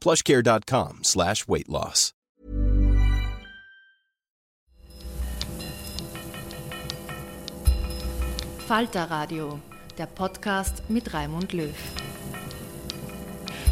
plushcare.com slash weight loss. Falter Radio, der Podcast mit Raimund Löw.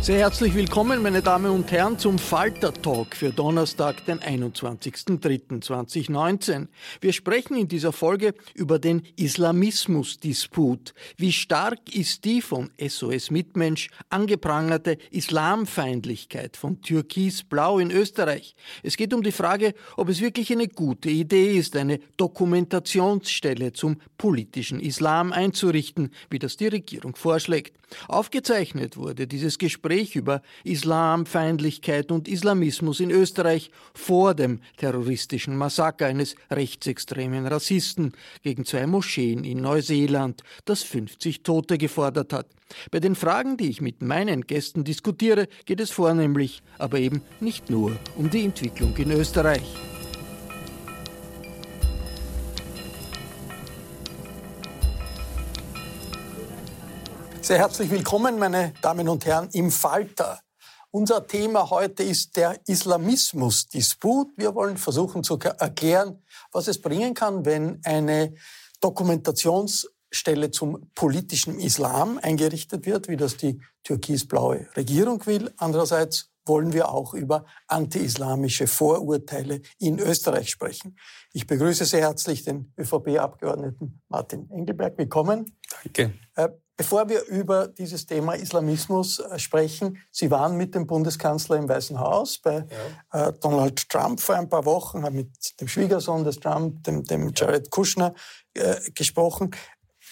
Sehr herzlich willkommen, meine Damen und Herren, zum Falter Talk für Donnerstag, den 21.03.2019. Wir sprechen in dieser Folge über den Islamismus-Disput. Wie stark ist die von SOS Mitmensch angeprangerte Islamfeindlichkeit von Türkis-Blau in Österreich? Es geht um die Frage, ob es wirklich eine gute Idee ist, eine Dokumentationsstelle zum politischen Islam einzurichten, wie das die Regierung vorschlägt. Aufgezeichnet wurde dieses Gespräch über Islamfeindlichkeit und Islamismus in Österreich vor dem terroristischen Massaker eines rechtsextremen Rassisten gegen zwei Moscheen in Neuseeland, das 50 Tote gefordert hat. Bei den Fragen, die ich mit meinen Gästen diskutiere, geht es vornehmlich, aber eben nicht nur um die Entwicklung in Österreich. Sehr herzlich willkommen, meine Damen und Herren, im Falter. Unser Thema heute ist der Islamismus-Disput. Wir wollen versuchen zu erklären, was es bringen kann, wenn eine Dokumentationsstelle zum politischen Islam eingerichtet wird, wie das die türkisblaue Regierung will. Andererseits wollen wir auch über anti-islamische Vorurteile in Österreich sprechen. Ich begrüße sehr herzlich den ÖVP-Abgeordneten Martin Engelberg. Willkommen. Danke. Bevor wir über dieses Thema Islamismus äh, sprechen, Sie waren mit dem Bundeskanzler im Weißen Haus bei ja. Äh, Donald Trump vor ein paar Wochen, haben mit dem Schwiegersohn des Trump, dem, dem Jared Kushner, äh, gesprochen.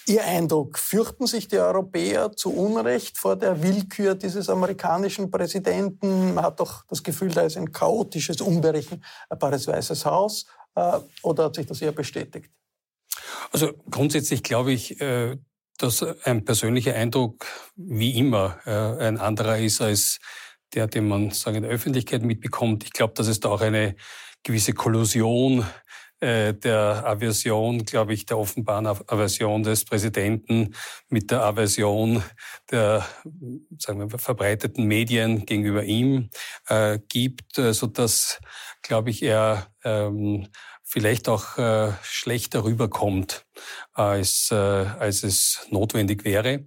Ihr Eindruck, fürchten sich die Europäer zu Unrecht vor der Willkür dieses amerikanischen Präsidenten? Man hat doch das Gefühl, da ist ein chaotisches, unberechenbares Weißes Haus. Äh, oder hat sich das eher bestätigt? Also grundsätzlich glaube ich, dass ein persönlicher Eindruck wie immer äh, ein anderer ist als der, den man sagen, in der Öffentlichkeit mitbekommt. Ich glaube, dass es da auch eine gewisse Kollusion äh, der Aversion, glaube ich, der offenbaren Aversion des Präsidenten mit der Aversion der sagen wir, verbreiteten Medien gegenüber ihm äh, gibt, äh, so dass, glaube ich, er ähm, vielleicht auch äh, schlechter rüberkommt, als, äh, als es notwendig wäre.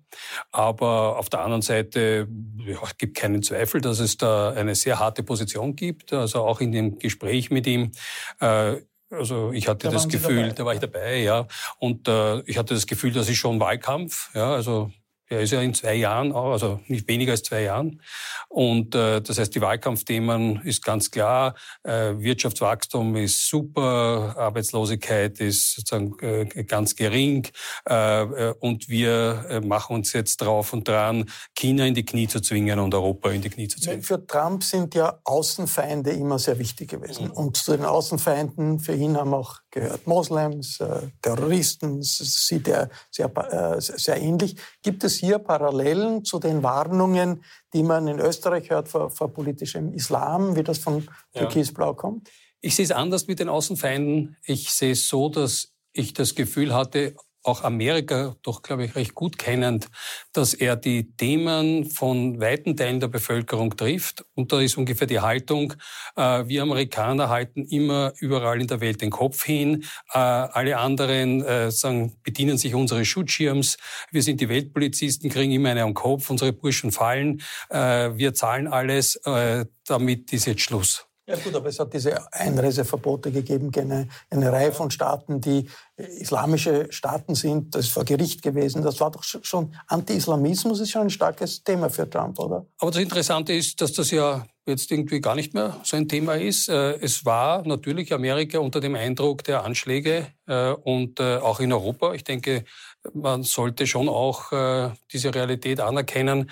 Aber auf der anderen Seite ja, gibt keinen Zweifel, dass es da eine sehr harte Position gibt. Also auch in dem Gespräch mit ihm. Äh, also ich hatte da das Gefühl, da war ich dabei, ja. Und äh, ich hatte das Gefühl, das ist schon Wahlkampf. Ja, also er ist ja in zwei Jahren, also nicht weniger als zwei Jahren. Und äh, das heißt, die Wahlkampfthemen ist ganz klar. Äh, Wirtschaftswachstum ist super, Arbeitslosigkeit ist sozusagen äh, ganz gering. Äh, äh und wir äh, machen uns jetzt drauf und dran, China in die Knie zu zwingen und Europa in die Knie zu zwingen. Für Trump sind ja Außenfeinde immer sehr wichtig gewesen. Mhm. Und zu den Außenfeinden für ihn haben auch gehört Moslems, äh, Terroristen, sieht er sehr, äh, sehr ähnlich. Gibt es hier Parallelen zu den Warnungen, die man in Österreich hört vor, vor politischem Islam, wie das von Türkisblau kommt? Ich sehe es anders mit den Außenfeinden. Ich sehe es so, dass ich das Gefühl hatte, auch Amerika doch, glaube ich, recht gut kennend, dass er die Themen von weiten Teilen der Bevölkerung trifft. Und da ist ungefähr die Haltung, äh, wir Amerikaner halten immer überall in der Welt den Kopf hin. Äh, alle anderen äh, sagen, bedienen sich unseres Schutzschirms. Wir sind die Weltpolizisten, kriegen immer eine am Kopf. Unsere Burschen fallen. Äh, wir zahlen alles. Äh, damit ist jetzt Schluss. Ja gut, aber es hat diese Einreiseverbote gegeben gegen eine, Reihe von Staaten, die islamische Staaten sind. Das ist vor Gericht gewesen. Das war doch schon, Anti-Islamismus ist schon ein starkes Thema für Trump, oder? Aber das Interessante ist, dass das ja jetzt irgendwie gar nicht mehr so ein Thema ist. Äh, es war natürlich Amerika unter dem Eindruck der Anschläge äh, und äh, auch in Europa. Ich denke, man sollte schon auch diese Realität anerkennen,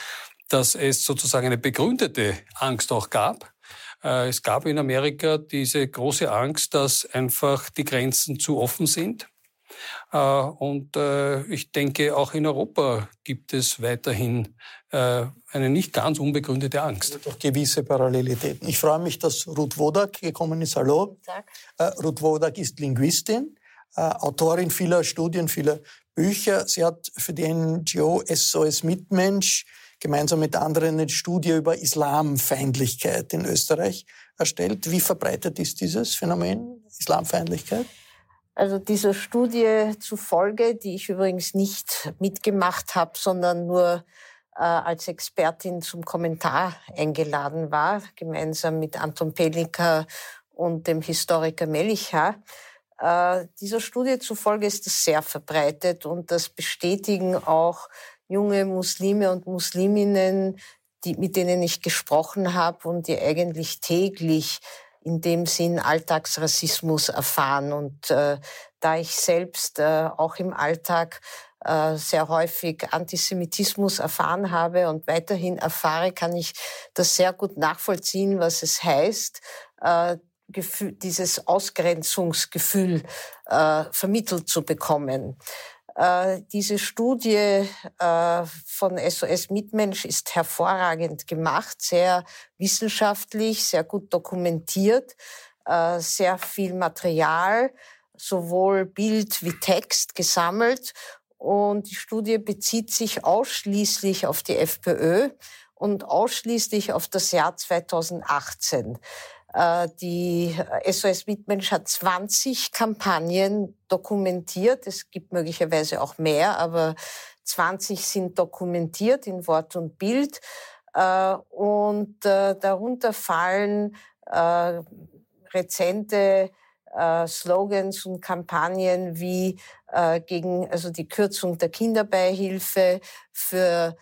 dass es sozusagen eine begründete Angst auch gab äh, es gab in Amerika diese große Angst, dass einfach die Grenzen zu offen sind. Äh, und äh, ich denke, auch in Europa gibt es weiterhin eine nicht ganz unbegründete Angst. Doch gewisse Parallelitäten. Ich freue mich, dass Ruth Wodak gekommen ist. Hallo. Tag. Ruth Wodak ist Linguistin, Autorin vieler Studien, vieler Bücher. Sie hat für die NGO SOS Mitmensch gemeinsam mit anderen eine Studie über Islamfeindlichkeit in Österreich erstellt. Wie verbreitet ist dieses Phänomen Islamfeindlichkeit? Also dieser Studie zufolge, die ich übrigens nicht mitgemacht habe, sondern nur äh, als Expertin zum Kommentar eingeladen war, gemeinsam mit Anton Pelika und dem Historiker Melicha. Äh, dieser Studie zufolge ist das sehr verbreitet und das bestätigen auch junge Muslime und Musliminnen, die, mit denen ich gesprochen habe und die eigentlich täglich in dem Sinn Alltagsrassismus erfahren. Und äh, da ich selbst äh, auch im Alltag äh, sehr häufig Antisemitismus erfahren habe und weiterhin erfahre, kann ich das sehr gut nachvollziehen, was es heißt, äh, Gefühl, dieses Ausgrenzungsgefühl äh, vermittelt zu bekommen. Äh, diese Studie äh, von SOS Mitmensch ist hervorragend gemacht, sehr wissenschaftlich, sehr gut dokumentiert, äh, sehr viel Material, sowohl Bild wie Text gesammelt. Und die Studie bezieht sich ausschließlich auf die FPÖ und ausschließlich auf das Jahr 2018. Äh, die SOS Mitmensch hat 20 Kampagnen dokumentiert. Es gibt möglicherweise auch mehr, aber 20 sind dokumentiert in Wort und Bild. Äh, und äh, darunter fallen rezente Slogans und Kampagnen wie gegen also die Kürzung der Kinderbeihilfe für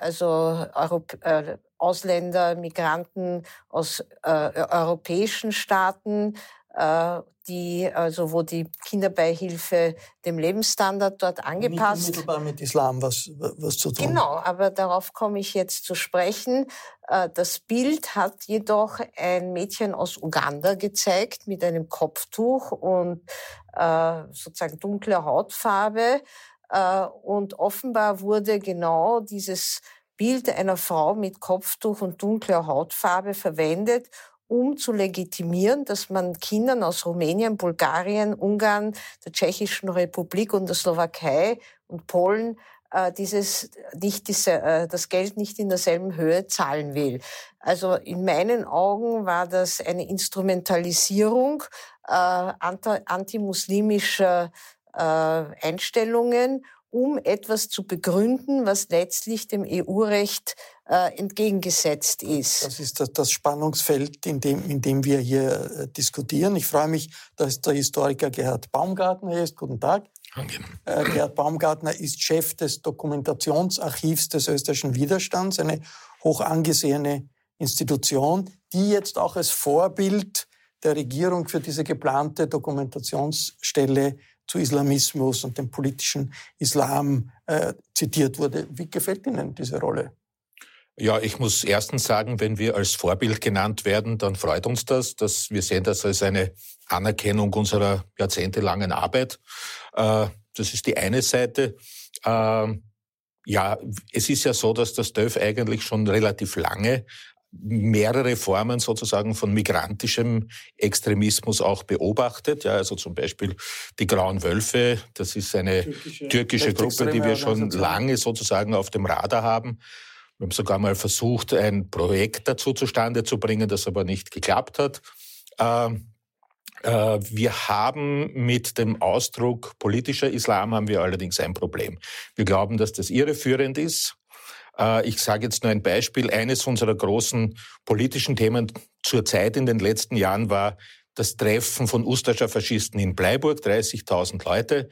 also Europ Ausländer, Migranten aus äh, europäischen Staaten, äh, die, also wo die Kinderbeihilfe dem Lebensstandard dort angepasst. Nicht unmittelbar mit Islam was, was zu tun. Genau, aber darauf komme ich jetzt zu sprechen. Äh, das Bild hat jedoch ein Mädchen aus Uganda gezeigt mit einem Kopftuch und äh, sozusagen dunkler Hautfarbe. Äh, und offenbar wurde genau dieses Bild einer Frau mit Kopftuch und dunkler Hautfarbe verwendet, um zu legitimieren, dass man Kindern aus Rumänien, Bulgarien, Ungarn, der Tschechischen Republik und der Slowakei und Polen äh, dieses nicht diese, äh, das Geld nicht in derselben Höhe zahlen will. Also in meinen Augen war das eine Instrumentalisierung äh, antimuslimischer äh, Einstellungen um etwas zu begründen, was letztlich dem EU-Recht äh, entgegengesetzt ist. Das ist das, das Spannungsfeld, in dem, in dem wir hier äh, diskutieren. Ich freue mich, dass der Historiker Gerhard Baumgartner hier ist. Guten Tag. Äh, Gerhard Baumgartner ist Chef des Dokumentationsarchivs des österreichischen Widerstands, eine hoch angesehene Institution, die jetzt auch als Vorbild der Regierung für diese geplante Dokumentationsstelle zu Islamismus und dem politischen Islam äh, zitiert wurde. Wie gefällt Ihnen diese Rolle? Ja, ich muss erstens sagen, wenn wir als Vorbild genannt werden, dann freut uns das, dass wir sehen das als eine Anerkennung unserer jahrzehntelangen Arbeit. Äh, das ist die eine Seite. Ähm, ja, es ist ja so, dass das DÖF eigentlich schon relativ lange mehrere Formen sozusagen von migrantischem Extremismus auch beobachtet. Ja, also zum Beispiel die Grauen Wölfe, das ist eine türkische, türkische Gruppe, die wir schon lange sozusagen auf dem Radar haben. Wir haben sogar mal versucht, ein Projekt dazu zustande zu bringen, das aber nicht geklappt hat. Ähm, äh, wir haben mit dem Ausdruck politischer Islam haben wir allerdings ein Problem. Wir glauben, dass das irreführend ist. Äh, ich sage jetzt nur ein Beispiel. Eines unserer großen politischen Themen zur Zeit in den letzten Jahren war das Treffen von Ustascher Faschisten in Bleiburg, 30.000 Leute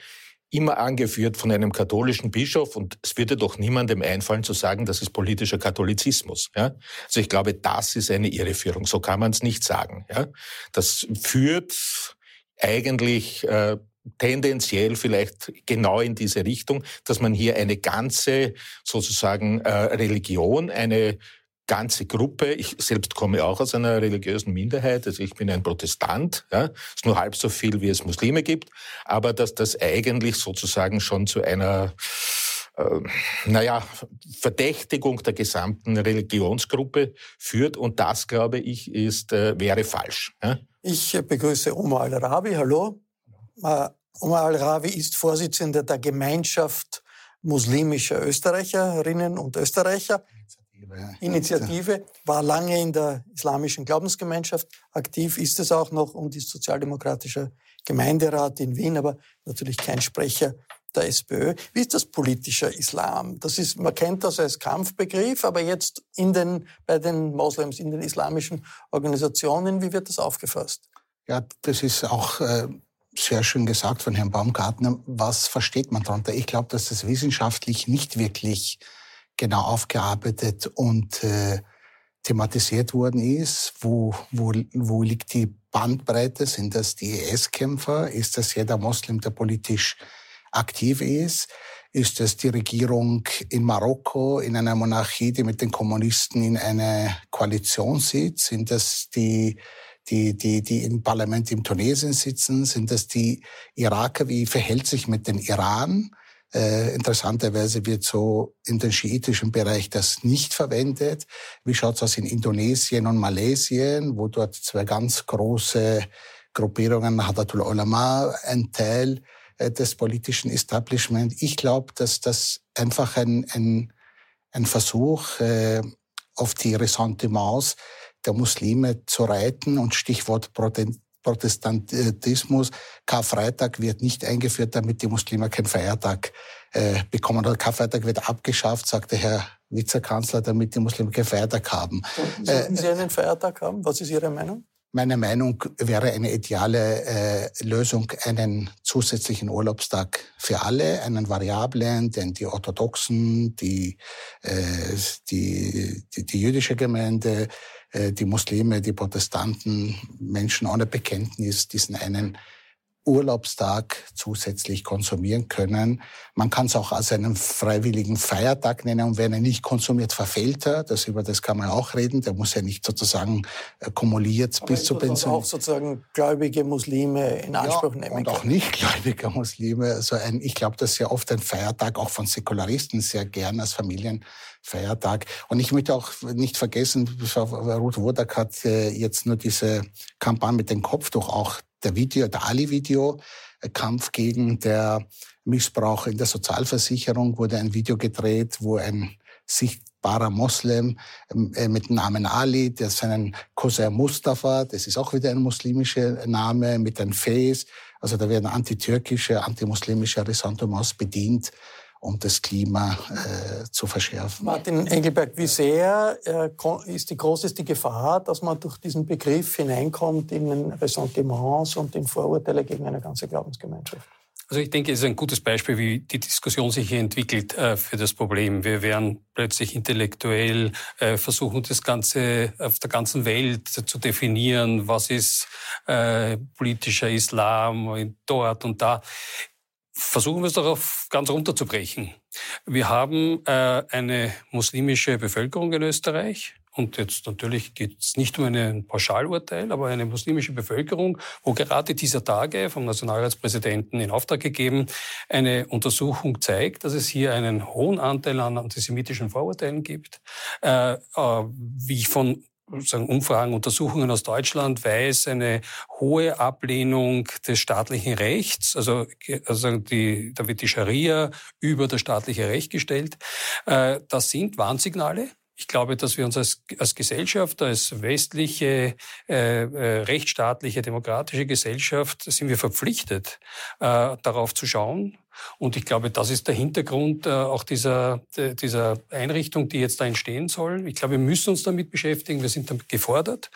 immer angeführt von einem katholischen Bischof und es würde doch niemandem einfallen zu sagen, das ist politischer Katholizismus. Ja? Also ich glaube, das ist eine Irreführung. So kann man es nicht sagen. Ja? Das führt eigentlich äh, tendenziell vielleicht genau in diese Richtung, dass man hier eine ganze sozusagen äh, Religion, eine ganze Gruppe. Ich selbst komme auch aus einer religiösen Minderheit, also ich bin ein Protestant, ja, ist nur halb so viel, wie es Muslime gibt, aber dass das eigentlich sozusagen schon zu einer äh, naja, Verdächtigung der gesamten Religionsgruppe führt und das, glaube ich, ist, äh, wäre falsch. Ich begrüße Omar Al-Rabi. Hallo. Omar Al-Rabi ist Vorsitzender der Gemeinschaft muslimischer Österreicherinnen und Österreicher. Initiative, war lange in der islamischen Glaubensgemeinschaft aktiv, ist es auch noch und ist sozialdemokratischer Gemeinderat in Wien, aber natürlich kein Sprecher der SPÖ. Wie ist das politischer Islam? Das ist, man kennt das als Kampfbegriff, aber jetzt in den, bei den Moslems, in den islamischen Organisationen, wie wird das aufgefasst? Ja, das ist auch äh, sehr schön gesagt von Herrn Baumgartner. Was versteht man darunter? Ich glaube, dass das wissenschaftlich nicht wirklich genau aufgearbeitet und äh, thematisiert worden ist. Wo, wo, wo liegt die Bandbreite? Sind das die IS-Kämpfer? Ist das jeder Moslem, der politisch aktiv ist? Ist das die Regierung in Marokko, in einer Monarchie, die mit den Kommunisten in einer Koalition sitzt? Sind das die, die, die, die im Parlament in Tunesien sitzen? Sind das die Iraker? Wie verhält sich mit den Iran? Äh, interessanterweise wird so in den schiitischen Bereich das nicht verwendet. Wie schaut's aus in Indonesien und Malaysia, wo dort zwei ganz große Gruppierungen, Hadatul Ulama, ein Teil äh, des politischen Establishment. Ich glaube, dass das einfach ein, ein, ein Versuch äh, auf die Ressentiments der Muslime zu reiten und Stichwort Protestantismus. Karfreitag wird nicht eingeführt, damit die Muslime keinen Feiertag äh, bekommen. Der Karfreitag wird abgeschafft, sagte Herr Vizekanzler, damit die Muslime keinen Feiertag haben. Sollten Sie einen Feiertag haben? Was ist Ihre Meinung? Meine Meinung wäre eine ideale äh, Lösung, einen zusätzlichen Urlaubstag für alle, einen variablen, denn die Orthodoxen, die, äh, die, die, die jüdische Gemeinde, äh, die Muslime, die Protestanten, Menschen ohne Bekenntnis diesen einen Urlaubstag zusätzlich konsumieren können. Man kann es auch als einen freiwilligen Feiertag nennen und wenn er nicht konsumiert, verfehlt er. Das, über das kann man auch reden. Der muss ja nicht sozusagen äh, kumuliert bis zur Pension. auch sozusagen gläubige Muslime in Anspruch ja, nehmen Und auch nicht gläubige Muslime. Also ein, ich glaube, dass ja oft ein Feiertag auch von Säkularisten sehr gern als Familienfeiertag. Und ich möchte auch nicht vergessen, Ruth Wodak hat äh, jetzt nur diese Kampagne mit dem Kopftuch auch der Video, der Ali-Video, äh, Kampf gegen der Missbrauch in der Sozialversicherung, wurde ein Video gedreht, wo ein sichtbarer Moslem ähm, äh, mit Namen Ali, der seinen Cousin Mustafa, das ist auch wieder ein muslimischer Name, mit einem Face, also da werden antitürkische, antimuslimische Ressentiments bedient um das Klima äh, zu verschärfen. Martin Engelberg, wie sehr äh, ist die groß ist die Gefahr, dass man durch diesen Begriff hineinkommt in Ressentiments und in Vorurteile gegen eine ganze Glaubensgemeinschaft? Also ich denke, es ist ein gutes Beispiel, wie die Diskussion sich hier entwickelt äh, für das Problem. Wir werden plötzlich intellektuell äh, versuchen, das Ganze auf der ganzen Welt zu definieren. Was ist äh, politischer Islam dort und da? Versuchen wir es darauf ganz runterzubrechen. Wir haben äh, eine muslimische Bevölkerung in Österreich. Und jetzt natürlich geht es nicht um ein Pauschalurteil, aber eine muslimische Bevölkerung, wo gerade dieser Tage vom Nationalratspräsidenten in Auftrag gegeben eine Untersuchung zeigt, dass es hier einen hohen Anteil an antisemitischen Vorurteilen gibt. Äh, äh, wie ich von sagen, Umfragen, Untersuchungen aus Deutschland weiß, eine hohe Ablehnung des staatlichen Rechts. Also, also die, da wird die Scharia über das staatliche Recht gestellt. Äh, das sind Warnsignale. Ich glaube, dass wir uns als, als Gesellschaft, als westliche, äh, äh, rechtsstaatliche, demokratische Gesellschaft, sind wir verpflichtet, äh, darauf zu schauen, und ich glaube, das ist der Hintergrund äh, auch dieser, dieser Einrichtung, die jetzt da entstehen soll. Ich glaube, wir müssen uns damit beschäftigen. Wir sind damit gefordert.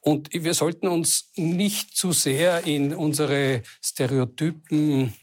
Und wir sollten uns nicht zu sehr in unsere Stereotypen,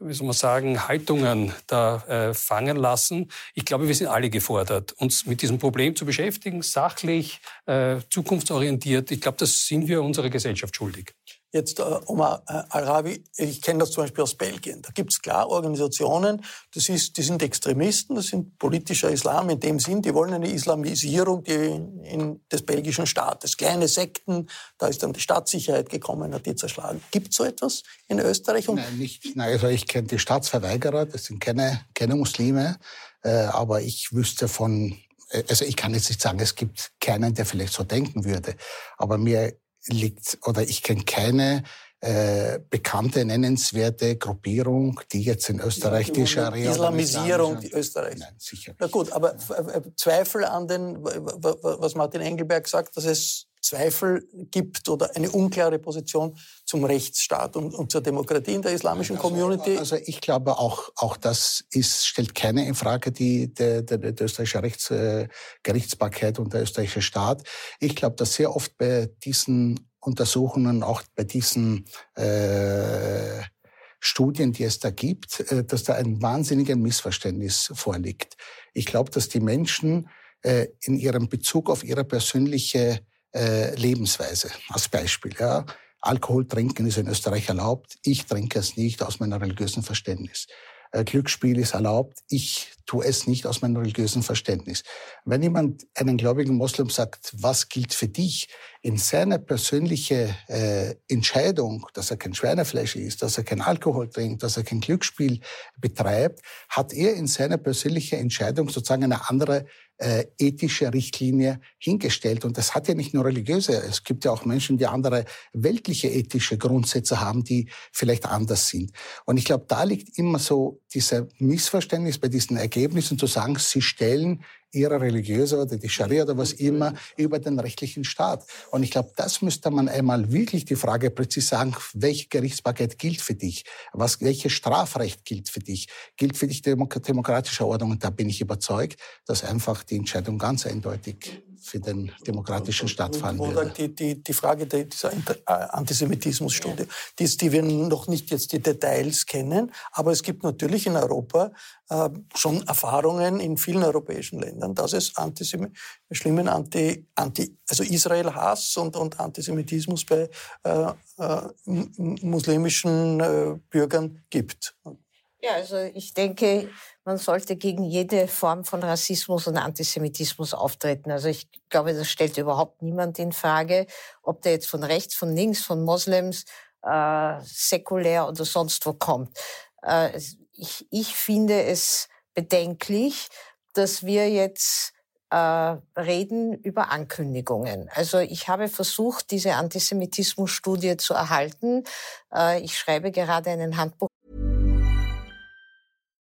wie soll man sagen, Haltungen da äh, fangen lassen. Ich glaube, wir sind alle gefordert, uns mit diesem Problem zu beschäftigen, sachlich, äh, zukunftsorientiert. Ich glaube, das sind wir unserer Gesellschaft schuldig. Jetzt äh, Omar äh, Al-Rawi, ich kenne das zum Beispiel aus Belgien. Da gibt es klar Organisationen, das ist, die sind Extremisten, das sind politischer Islam in dem Sinn, die wollen eine Islamisierung die in, des belgischen Staates. Kleine Sekten, da ist dann die Staatssicherheit gekommen, hat die zerschlagen. Gibt es so etwas in Österreich? Und Nein, nicht. Nein, also ich kenne die Staatsverweigerer, das sind keine, keine Muslime, äh, aber ich wüsste von äh, also ich kann jetzt nicht sagen, es gibt keinen, der vielleicht so denken würde, aber mir liegt, oder ich kenne keine äh, bekannte, nennenswerte Gruppierung, die jetzt in Österreich ja, die Scharia... Islamisierung die Österreichs. Nein, sicher nicht. Na gut, aber äh, Zweifel an den, was Martin Engelberg sagt, dass es Zweifel gibt oder eine unklare Position zum Rechtsstaat und, und zur Demokratie in der islamischen also, Community? Also ich glaube auch, auch das ist, stellt keine in Frage die, der, der, der österreichische Rechts, äh, Gerichtsbarkeit und der österreichische Staat. Ich glaube, dass sehr oft bei diesen Untersuchungen, auch bei diesen äh, Studien, die es da gibt, äh, dass da ein wahnsinniges Missverständnis vorliegt. Ich glaube, dass die Menschen äh, in ihrem Bezug auf ihre persönliche äh, Lebensweise, als Beispiel, ja, Alkohol trinken ist in Österreich erlaubt. Ich trinke es nicht aus meinem religiösen Verständnis. Äh, Glücksspiel ist erlaubt. Ich tue es nicht aus meinem religiösen Verständnis. Wenn jemand einen gläubigen Moslem sagt, was gilt für dich, in seiner persönlichen äh, Entscheidung, dass er kein Schweinefleisch isst, dass er kein Alkohol trinkt, dass er kein Glücksspiel betreibt, hat er in seiner persönlichen Entscheidung sozusagen eine andere äh, ethische Richtlinie hingestellt. Und das hat ja nicht nur religiöse, es gibt ja auch Menschen, die andere weltliche ethische Grundsätze haben, die vielleicht anders sind. Und ich glaube, da liegt immer so dieser Missverständnis bei diesen Ergebnissen zu sagen, sie stellen ihre religiöse oder die Scharia oder was immer über den rechtlichen Staat. Und ich glaube, das müsste man einmal wirklich die Frage präzise sagen, welche Gerichtsbarkeit gilt für dich? Was, welches Strafrecht gilt für dich? Gilt für dich demokratische Ordnung? Und da bin ich überzeugt, dass einfach die Entscheidung ganz eindeutig für den demokratischen Staat fallen würde. Die, die, die Frage dieser äh, Antisemitismusstudie, die, die wir noch nicht jetzt die Details kennen, aber es gibt natürlich in Europa äh, schon Erfahrungen in vielen europäischen Ländern, dass es Antisem schlimmen Anti, Anti, also Israel-Hass und, und Antisemitismus bei äh, äh, muslimischen äh, Bürgern gibt. Ja, also ich denke, man sollte gegen jede Form von Rassismus und Antisemitismus auftreten. Also ich glaube, das stellt überhaupt niemand in Frage, ob der jetzt von rechts, von links, von Moslems, äh, säkulär oder sonst wo kommt. Äh, ich, ich finde es bedenklich, dass wir jetzt äh, reden über Ankündigungen. Also ich habe versucht, diese Antisemitismusstudie zu erhalten. Äh, ich schreibe gerade einen Handbuch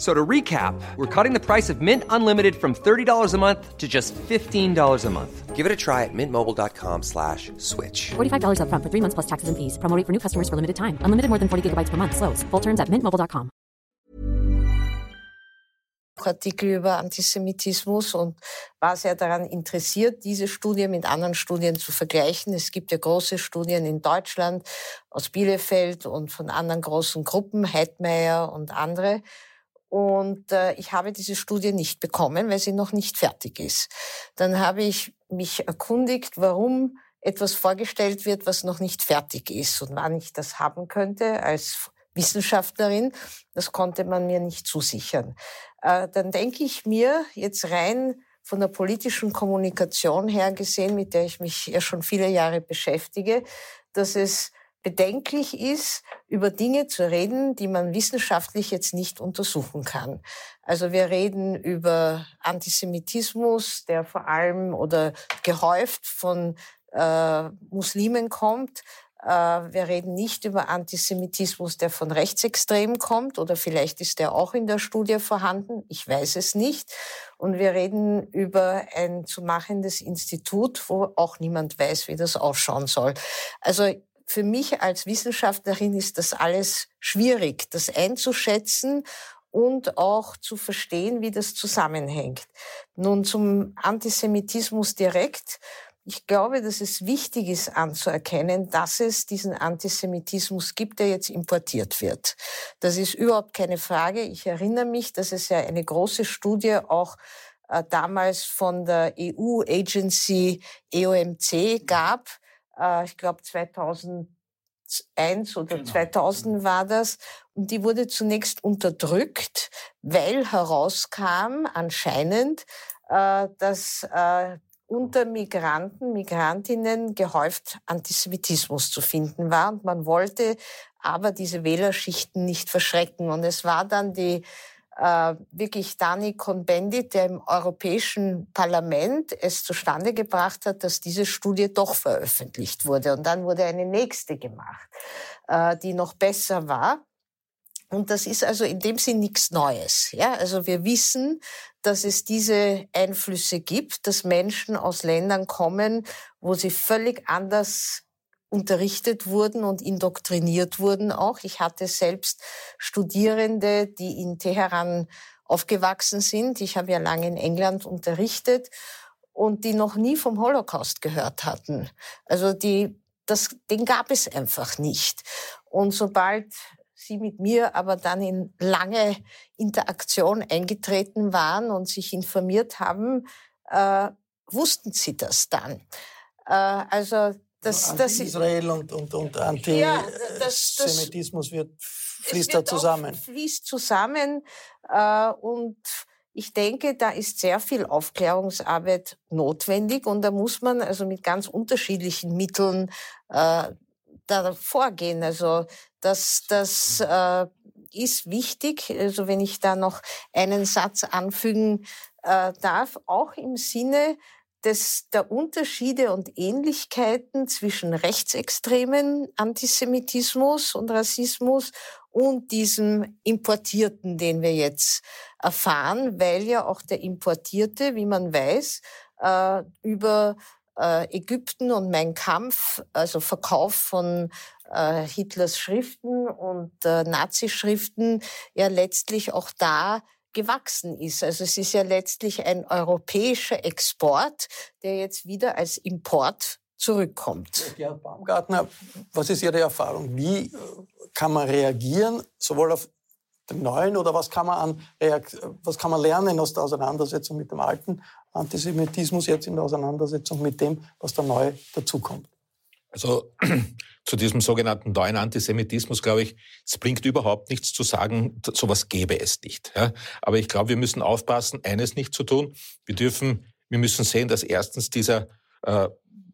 So to recap, we're cutting the price of Mint Unlimited from $30 a month to just $15 a month. Give it a try at mintmobile.com slash switch. $45 up front for three months plus taxes and fees. Promoting for new customers for limited time. Unlimited more than 40 gigabytes per month. Slows. Full terms at mintmobile.com. Artikel über Antisemitismus und war sehr daran interessiert, diese Studie mit anderen Studien zu vergleichen. Es gibt ja große Studien in Deutschland aus Bielefeld und von anderen großen Gruppen, Heidmeier und andere. Und äh, ich habe diese Studie nicht bekommen, weil sie noch nicht fertig ist. Dann habe ich mich erkundigt, warum etwas vorgestellt wird, was noch nicht fertig ist und wann ich das haben könnte als Wissenschaftlerin. Das konnte man mir nicht zusichern. Äh, dann denke ich mir jetzt rein von der politischen Kommunikation her gesehen, mit der ich mich ja schon viele Jahre beschäftige, dass es bedenklich ist, über Dinge zu reden, die man wissenschaftlich jetzt nicht untersuchen kann. Also wir reden über Antisemitismus, der vor allem oder gehäuft von äh, Muslimen kommt. Äh, wir reden nicht über Antisemitismus, der von Rechtsextremen kommt oder vielleicht ist der auch in der Studie vorhanden. Ich weiß es nicht. Und wir reden über ein zu machendes Institut, wo auch niemand weiß, wie das ausschauen soll. Also für mich als Wissenschaftlerin ist das alles schwierig, das einzuschätzen und auch zu verstehen, wie das zusammenhängt. Nun zum Antisemitismus direkt. Ich glaube, dass es wichtig ist anzuerkennen, dass es diesen Antisemitismus gibt, der jetzt importiert wird. Das ist überhaupt keine Frage. Ich erinnere mich, dass es ja eine große Studie auch äh, damals von der EU-Agency EOMC gab, äh, ich glaube 2001 oder genau. 2000 war das. Und die wurde zunächst unterdrückt, weil herauskam anscheinend, äh, dass äh, unter Migranten, Migrantinnen gehäuft Antisemitismus zu finden war. Und man wollte aber diese Wählerschichten nicht verschrecken. Und es war dann die äh, wirklich Dani Cohn-Bendit, der im Europäischen Parlament es zustande gebracht hat, dass diese Studie doch veröffentlicht wurde. Und dann wurde eine nächste gemacht, äh, die noch besser war. Und das ist also in dem Sinn nichts Neues. Ja, also wir wissen, dass es diese Einflüsse gibt, dass Menschen aus Ländern kommen, wo sie völlig anders unterrichtet wurden und indoktriniert wurden auch. Ich hatte selbst Studierende, die in Teheran aufgewachsen sind. Ich habe ja lange in England unterrichtet und die noch nie vom Holocaust gehört hatten. Also die, das, den gab es einfach nicht. Und sobald sie mit mir aber dann in lange Interaktion eingetreten waren und sich informiert haben, äh, wussten sie das dann. Äh, also das, das Israel und, und, und Antisemitismus ja, wird, fließt da zusammen. fließt zusammen äh, und ich denke, da ist sehr viel Aufklärungsarbeit notwendig und da muss man also mit ganz unterschiedlichen Mitteln äh, da vorgehen. Also das, das äh, ist wichtig. Also wenn ich da noch einen Satz anfügen äh, darf, auch im Sinne des, der Unterschiede und Ähnlichkeiten zwischen rechtsextremen Antisemitismus und Rassismus und diesem Importierten, den wir jetzt erfahren, weil ja auch der Importierte, wie man weiß, äh, über äh, Ägypten und Mein Kampf, also Verkauf von äh, Hitlers Schriften und äh, Nazi-Schriften, ja letztlich auch da gewachsen ist. Also es ist ja letztlich ein europäischer Export, der jetzt wieder als Import zurückkommt. Herr Baumgartner, was ist Ihre Erfahrung? Wie äh, kann man reagieren, sowohl auf den neuen oder was kann man, an Reakt was kann man lernen aus der Auseinandersetzung mit dem alten Antisemitismus, jetzt in der Auseinandersetzung mit dem, was da neu dazukommt? Also zu diesem sogenannten neuen Antisemitismus, glaube ich, es bringt überhaupt nichts zu sagen, sowas gäbe es nicht. Ja? Aber ich glaube, wir müssen aufpassen, eines nicht zu tun. Wir dürfen, wir müssen sehen, dass erstens dieser, äh,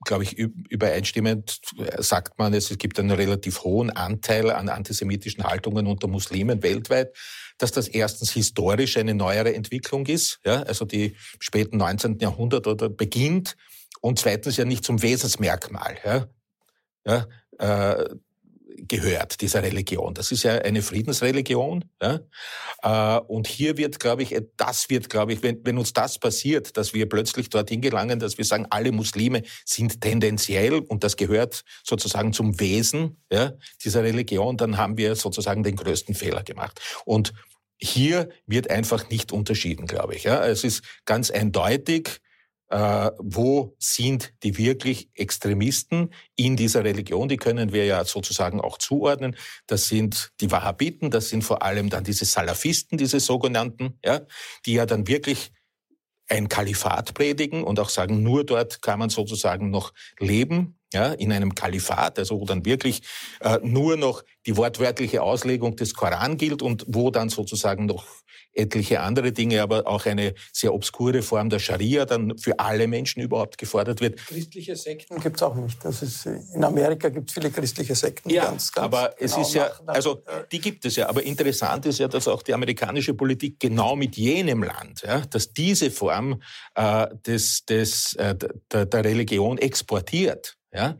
glaube ich, übereinstimmend äh, sagt man, es gibt einen relativ hohen Anteil an antisemitischen Haltungen unter Muslimen weltweit, dass das erstens historisch eine neuere Entwicklung ist, ja? also die späten 19. Jahrhundert oder beginnt und zweitens ja nicht zum Wesensmerkmal ja? Ja, äh, gehört, dieser Religion. Das ist ja eine Friedensreligion. Ja? Äh, und hier wird, glaube ich, das wird, glaube ich, wenn, wenn uns das passiert, dass wir plötzlich dorthin gelangen, dass wir sagen, alle Muslime sind tendenziell, und das gehört sozusagen zum Wesen ja, dieser Religion, dann haben wir sozusagen den größten Fehler gemacht. Und hier wird einfach nicht unterschieden, glaube ich. Ja? Es ist ganz eindeutig, äh, wo sind die wirklich Extremisten in dieser Religion? Die können wir ja sozusagen auch zuordnen. Das sind die Wahhabiten, das sind vor allem dann diese Salafisten, diese sogenannten, ja, die ja dann wirklich ein Kalifat predigen und auch sagen, nur dort kann man sozusagen noch leben, ja, in einem Kalifat, also wo dann wirklich äh, nur noch die wortwörtliche Auslegung des Koran gilt und wo dann sozusagen noch etliche andere Dinge, aber auch eine sehr obskure Form der Scharia dann für alle Menschen überhaupt gefordert wird. Christliche Sekten gibt es auch nicht. Das ist, in Amerika gibt es viele christliche Sekten. Ja, ganz, ganz aber es genau ist ja, also die gibt es ja. Aber interessant ist ja, dass auch die amerikanische Politik genau mit jenem Land, ja, dass diese Form äh, des, des, äh, der, der Religion exportiert. Ja?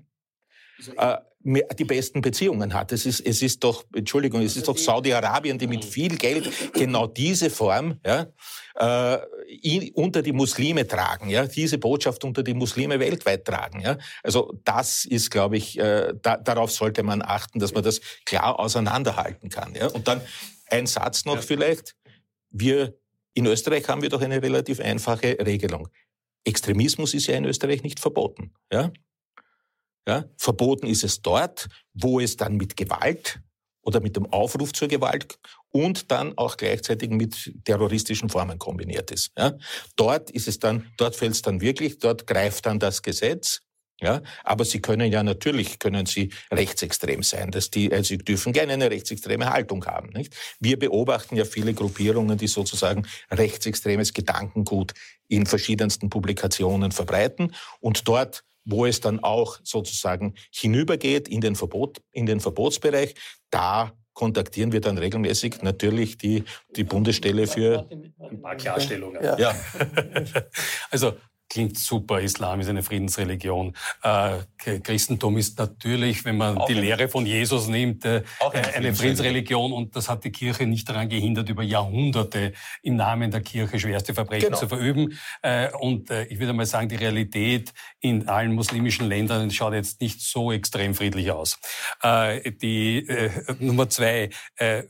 Also äh, die besten Beziehungen hat. Es ist, es ist doch, Entschuldigung, es ist doch Saudi-Arabien, die mit viel Geld genau diese Form ja, äh, unter die Muslime tragen, ja, diese Botschaft unter die Muslime weltweit tragen. Ja. Also das ist, glaube ich, äh, da, darauf sollte man achten, dass man das klar auseinanderhalten kann. Ja. Und dann ein Satz noch ja. vielleicht. Wir in Österreich haben wir doch eine relativ einfache Regelung. Extremismus ist ja in Österreich nicht verboten. Ja? Ja? Verboten ist es dort, wo es dann mit Gewalt oder mit dem Aufruf zur Gewalt und dann auch gleichzeitig mit terroristischen Formen kombiniert ist. Ja? Dort ist es dann, dort fällt es dann wirklich, dort greift dann das Gesetz. Ja, aber sie können ja natürlich können sie rechtsextrem sein, dass die, also sie dürfen gerne eine rechtsextreme Haltung haben. Nicht? Wir beobachten ja viele Gruppierungen, die sozusagen rechtsextremes Gedankengut in verschiedensten Publikationen verbreiten und dort wo es dann auch sozusagen hinübergeht in den, Verbot, in den Verbotsbereich, da kontaktieren wir dann regelmäßig natürlich die, die Bundesstelle für... Ein paar Klarstellungen. Ja. ja. also klingt super, Islam ist eine Friedensreligion. Äh, Christentum ist natürlich, wenn man auch die Lehre von Jesus nimmt, äh, eine, eine Friedensreligion und das hat die Kirche nicht daran gehindert, über Jahrhunderte im Namen der Kirche schwerste Verbrechen genau. zu verüben. Äh, und äh, ich würde mal sagen, die Realität in allen muslimischen Ländern schaut jetzt nicht so extrem friedlich aus. Äh, die äh, Nummer zwei,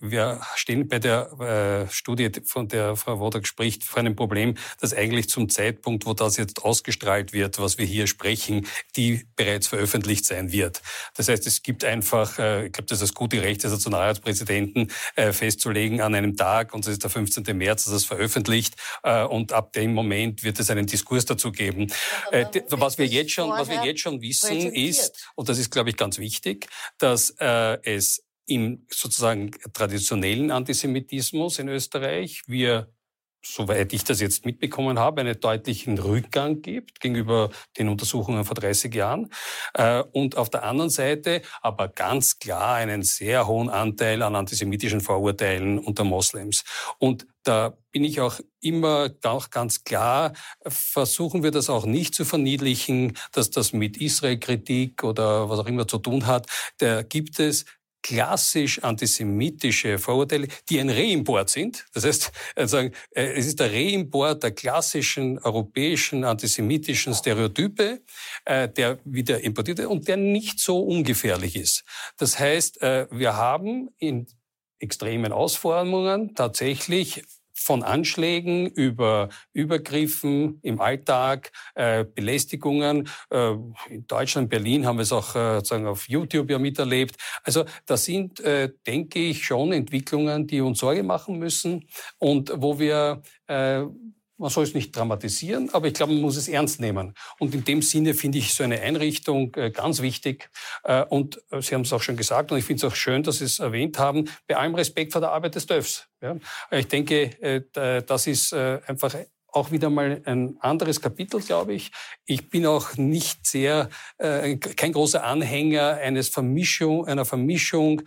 wir stehen bei der Studie, von der Frau Wodak spricht, vor einem Problem, das eigentlich zum Zeitpunkt, wo das jetzt ausgestrahlt wird, was wir hier sprechen, die bereits veröffentlicht sein wird. Das heißt, es gibt einfach, äh, ich glaube, das ist das gute Recht des Nationalratspräsidenten, äh, festzulegen an einem Tag, und das ist der 15. März, dass es veröffentlicht, äh, und ab dem Moment wird es einen Diskurs dazu geben. was wir jetzt schon, was wir jetzt schon wissen, ist, und das ist, glaube ich, ganz wichtig, dass es im sozusagen traditionellen Antisemitismus in Österreich wir soweit ich das jetzt mitbekommen habe, einen deutlichen Rückgang gibt gegenüber den Untersuchungen vor 30 Jahren. Äh, und auf der anderen Seite aber ganz klar einen sehr hohen Anteil an antisemitischen Vorurteilen unter Moslems. Und da bin ich auch immer auch ganz klar, versuchen wir das auch nicht zu verniedlichen, dass das mit Israel-Kritik oder was auch immer zu tun hat. Da gibt es klassisch antisemitische Vorurteile, die ein Reimport sind. Das heißt, also, es ist der Reimport der klassischen europäischen antisemitischen Stereotype, äh, der wieder importiert wird und der nicht so ungefährlich ist. Das heißt, wir haben in extremen Ausformungen tatsächlich von Anschlägen über Übergriffen im Alltag, äh, Belästigungen. Äh, in Deutschland, Berlin haben wir es auch äh, sozusagen auf YouTube ja miterlebt. Also das sind, äh, denke ich, schon Entwicklungen, die uns Sorge machen müssen und wo wir äh, man soll es nicht dramatisieren, aber ich glaube, man muss es ernst nehmen. Und in dem Sinne finde ich so eine Einrichtung äh, ganz wichtig. Äh, und äh, Sie haben es auch schon gesagt, und ich finde es auch schön, dass Sie es erwähnt haben, bei allem Respekt vor der Arbeit des TÜVs. Ich denke, das ist einfach auch wieder mal ein anderes Kapitel, glaube ich. Ich bin auch nicht sehr, kein großer Anhänger eines Vermischung, einer Vermischung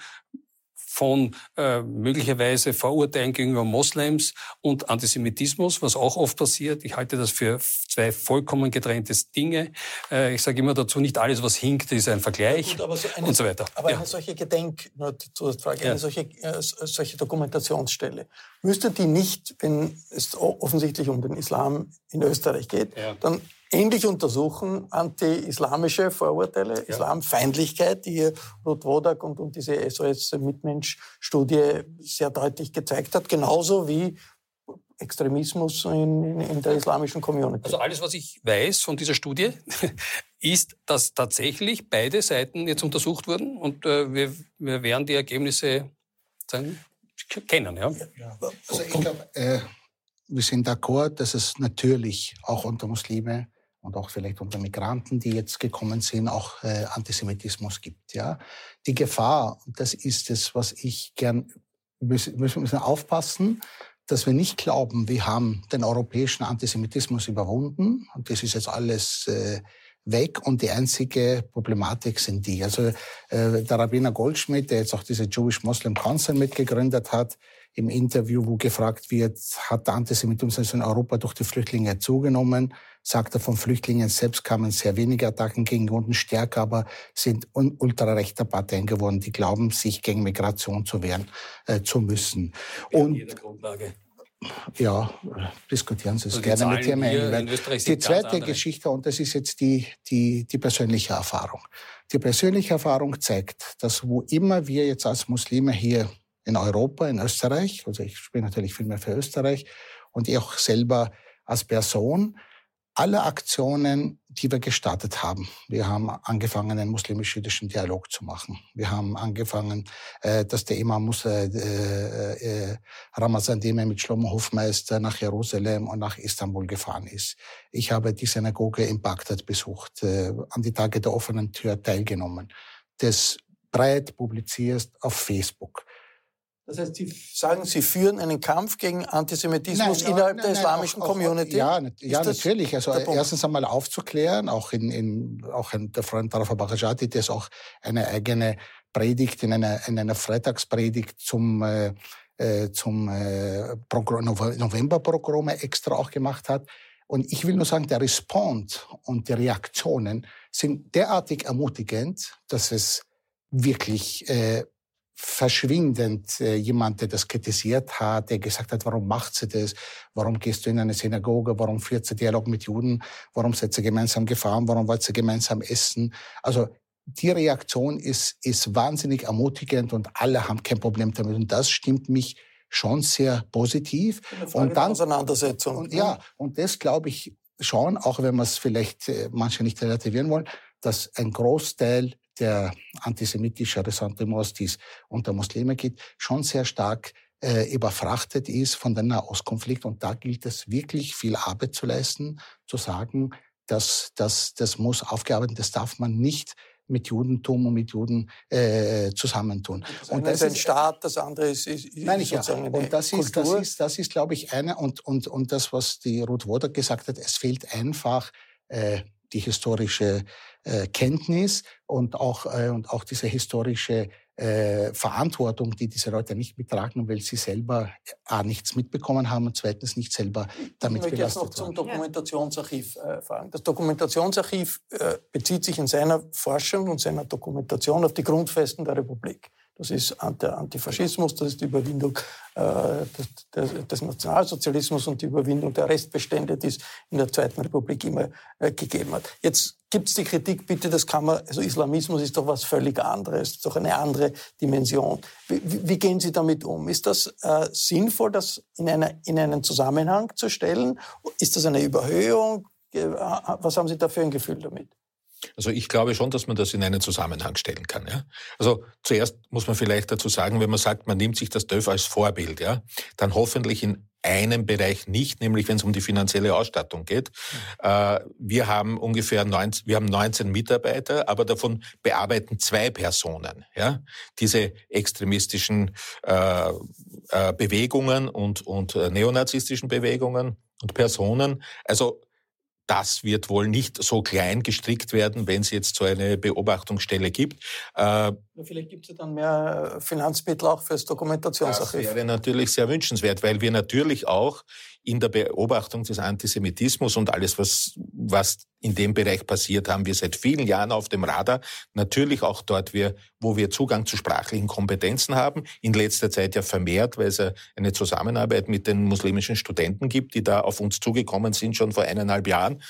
von äh, möglicherweise Vorurteilen gegenüber Moslems und Antisemitismus, was auch oft passiert. Ich halte das für zwei vollkommen getrennte Dinge. Äh, ich sage immer dazu, nicht alles, was hinkt, ist ein Vergleich ja, gut, so eine, und so weiter. Aber ja. eine solche Gedenk, nur Zusatzfrage, ja. eine solche, äh, solche Dokumentationsstelle, müsste die nicht, wenn es offensichtlich um den Islam in Österreich geht, dann ähnlich untersuchen anti-islamische Vorurteile, ja. Islamfeindlichkeit, die hier Ruth Wodak und, und diese SOS-Mitmensch-Studie sehr deutlich gezeigt hat, genauso wie Extremismus in, in, in, der islamischen Community? Also alles, was ich weiß von dieser Studie, ist, dass tatsächlich beide Seiten jetzt untersucht wurden und äh, wir, wir werden die Ergebnisse sagen, kennen. Ja? ja. Also ich glaube, äh, wir sind d'accord, dass es natürlich auch unter Muslime und auch vielleicht unter Migranten, die jetzt gekommen sind, auch äh, Antisemitismus gibt. Ja, die Gefahr, das ist es, was ich gern müssen, müssen aufpassen, dass wir nicht glauben, wir haben den europäischen Antisemitismus überwunden und das ist jetzt alles äh, weg und die einzige Problematik sind die. Also äh, der Rabbiner Goldschmidt, der jetzt auch diese Jewish Muslim Council mitgegründet hat, im Interview, wo gefragt wird, hat der Antisemitismus in Europa durch die Flüchtlinge zugenommen? Sagt er, von Flüchtlingen selbst kamen sehr wenige Attacken gegen Juden, stärker aber sind ultrarechte Parteien geworden, die glauben, sich gegen Migration zu wehren äh, zu müssen. Und ja, diskutieren Sie es also gerne mit Ihrem Die zweite Geschichte, und das ist jetzt die, die, die persönliche Erfahrung. Die persönliche Erfahrung zeigt, dass wo immer wir jetzt als Muslime hier in Europa, in Österreich, also ich spiele natürlich viel mehr für Österreich und ich auch selber als Person, alle Aktionen, die wir gestartet haben. Wir haben angefangen, einen muslimisch-jüdischen Dialog zu machen. Wir haben angefangen, äh, dass der Imam muss, äh, äh, Ramazan Dime mit Shlomo Hofmeister nach Jerusalem und nach Istanbul gefahren ist. Ich habe die Synagoge in Bagdad besucht, äh, an die Tage der offenen Tür teilgenommen. Das breit publiziert auf Facebook. Das heißt, Sie sagen, Sie führen einen Kampf gegen Antisemitismus nein, innerhalb nein, der islamischen auch, Community? ja, ja natürlich. Also erstens einmal aufzuklären, auch in, in auch in der Freund Rafa Barajati, der ist auch eine eigene Predigt in einer, in einer Freitagspredigt zum äh, äh zum äh, Novemberprogramme extra auch gemacht hat. Und ich will nur sagen, der Respond und die Reaktionen sind derartig ermutigend, dass es wirklich äh, verschwindend äh, jemand, der das kritisiert hat, der gesagt hat, warum macht sie das? Warum gehst du in eine Synagoge? Warum führt sie Dialog mit Juden? Warum seid ihr gemeinsam gefahren? Warum wollt ihr gemeinsam essen? Also die Reaktion ist, ist wahnsinnig ermutigend und alle haben kein Problem damit. Und das stimmt mich schon sehr positiv. Und dann Auseinandersetzung. Und, ja, und das glaube ich schon, auch wenn wir es vielleicht äh, manche nicht relativieren wollen, dass ein Großteil der antisemitische Ressentiments, die es unter Muslime gibt, schon sehr stark äh, überfrachtet ist von dem Nahostkonflikt. Und da gilt es wirklich viel Arbeit zu leisten, zu sagen, dass das, das muss aufgearbeitet, das darf man nicht mit Judentum und mit Juden äh, zusammentun. Das und das ist ein Staat, das andere ist, ist, nein, ist ja. Und das ist, das ist, das ist, glaube ich, eine und und und das, was die Ruth Woder gesagt hat, es fehlt einfach äh, die historische äh, Kenntnis und auch, äh, und auch diese historische äh, Verantwortung, die diese Leute nicht mittragen, weil sie selber A, nichts mitbekommen haben und zweitens nicht selber damit ich belastet jetzt noch zum Dokumentationsarchiv äh, fragen. Das Dokumentationsarchiv äh, bezieht sich in seiner Forschung und seiner Dokumentation auf die Grundfesten der Republik. Das ist der Antifaschismus, das ist die Überwindung äh, des, Nationalsozialismus und die Überwindung der Restbestände, die es in der Zweiten Republik immer äh, gegeben hat. Jetzt gibt es die Kritik, bitte, das kann man, also Islamismus ist doch was völlig anderes, ist doch eine andere Dimension. Wie, wie gehen Sie damit um? Ist das äh, sinnvoll, das in, einer, in einen Zusammenhang zu stellen? Ist das eine Überhöhung? Äh, was haben Sie da für ein Gefühl damit? Also ich glaube schon, dass man das in einen Zusammenhang stellen kann. Ja? Also zuerst muss man vielleicht dazu sagen, wenn man sagt, man nimmt sich das DÖF als Vorbild, ja, dann hoffentlich in einem Bereich nicht, nämlich wenn es um die finanzielle Ausstattung geht. Äh, wir haben ungefähr 19, wir haben 19 Mitarbeiter, aber davon bearbeiten zwei Personen ja, diese extremistischen äh, äh, Bewegungen und, und äh, neonazistischen Bewegungen und Personen. Also das wird wohl nicht so klein gestrickt werden, wenn es jetzt so eine Beobachtungsstelle gibt. Äh, Vielleicht gibt es ja dann mehr äh, Finanzmittel auch fürs Dokumentationsarchiv. Das wäre natürlich sehr wünschenswert, weil wir natürlich auch in der Beobachtung des Antisemitismus und alles, was, was in dem Bereich passiert, haben wir seit vielen Jahren auf dem Radar. Natürlich auch dort, wo wir Zugang zu sprachlichen Kompetenzen haben. In letzter Zeit ja vermehrt, weil es ja eine Zusammenarbeit mit den muslimischen Studenten gibt, die da auf uns zugekommen sind, schon vor eineinhalb Jahren.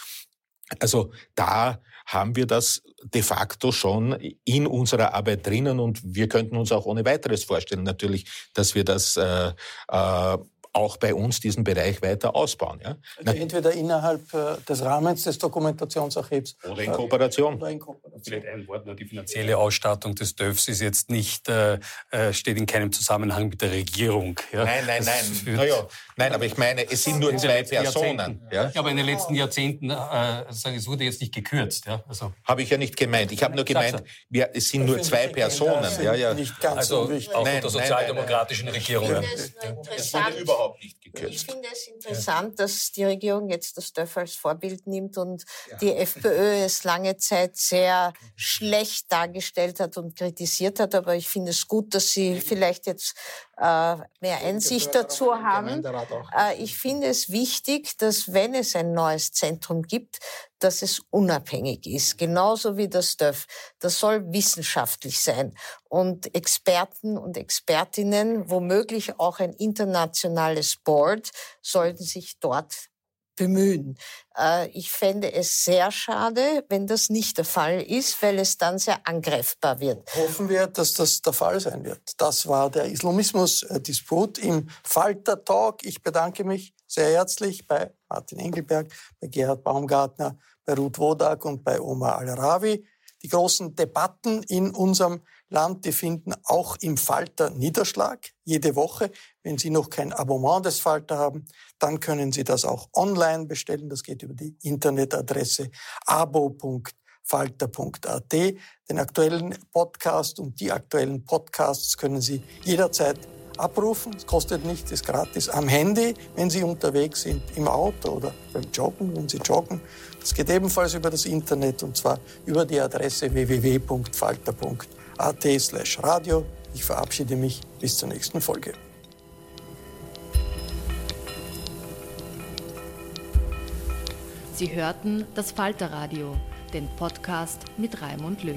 Also da haben wir das de facto schon in unserer Arbeit drinnen und wir könnten uns auch ohne weiteres vorstellen, natürlich, dass wir das äh, äh, auch bei uns diesen Bereich weiter ausbauen. Ja? Also entweder innerhalb äh, des Rahmens des Dokumentationsarchivs oder in Kooperation. Oder in Kooperation. Vielleicht ein Wort nur, die finanzielle Ausstattung des DÖFs ist jetzt nicht, äh, äh, steht in keinem Zusammenhang mit der Regierung. Ja? Nein, nein, nein. Naja, nein, aber ich meine, es sind nur zwei Personen. Ja? aber in den letzten Jahrzehnten, äh, es wurde jetzt nicht gekürzt. Ja? Also. Habe ich ja nicht gemeint. Ich habe nur gemeint, wir, es sind nur zwei Personen. Ja, ja. Nicht ganz also auch nein, unter sozialdemokratischen nein, nein, Regierungen. Es wurde überhaupt nicht gekürzt. Ich finde es interessant, dass die Regierung jetzt das DÖF als Vorbild nimmt und die FPÖ es lange Zeit sehr schlecht dargestellt hat und kritisiert hat. Aber ich finde es gut, dass sie vielleicht jetzt mehr Einsicht dazu haben. Äh, ich finde es wichtig, dass wenn es ein neues Zentrum gibt, dass es unabhängig ist, genauso wie das DÖF. Das soll wissenschaftlich sein. Und Experten und Expertinnen, womöglich auch ein internationales Board, sollten sich dort bemühen. Äh, ich fände es sehr schade, wenn das nicht der Fall ist, weil es dann sehr angreifbar wird. Hoffen wir, dass das der Fall sein wird. Das war der Islamismus-Disput im Falter-Talk. Ich bedanke mich sehr herzlich bei Martin Engelberg, bei Gerhard Baumgartner, bei Ruth Wodak und bei Omar Al-Rawi. Die großen Debatten in unserem Land, die finden auch im Falter Niederschlag jede Woche. Wenn Sie noch kein Abonnement des Falter haben, dann können Sie das auch online bestellen. Das geht über die Internetadresse abo.falter.at. Den aktuellen Podcast und die aktuellen Podcasts können Sie jederzeit abrufen. Es kostet nichts, ist gratis am Handy, wenn Sie unterwegs sind, im Auto oder beim Joggen, wenn Sie joggen. Es geht ebenfalls über das Internet und zwar über die Adresse www.falter.at slash radio. Ich verabschiede mich bis zur nächsten Folge. Sie hörten das Falterradio, den Podcast mit Raimund Löw.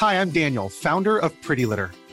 Hi, I'm Daniel, founder of Pretty Litter.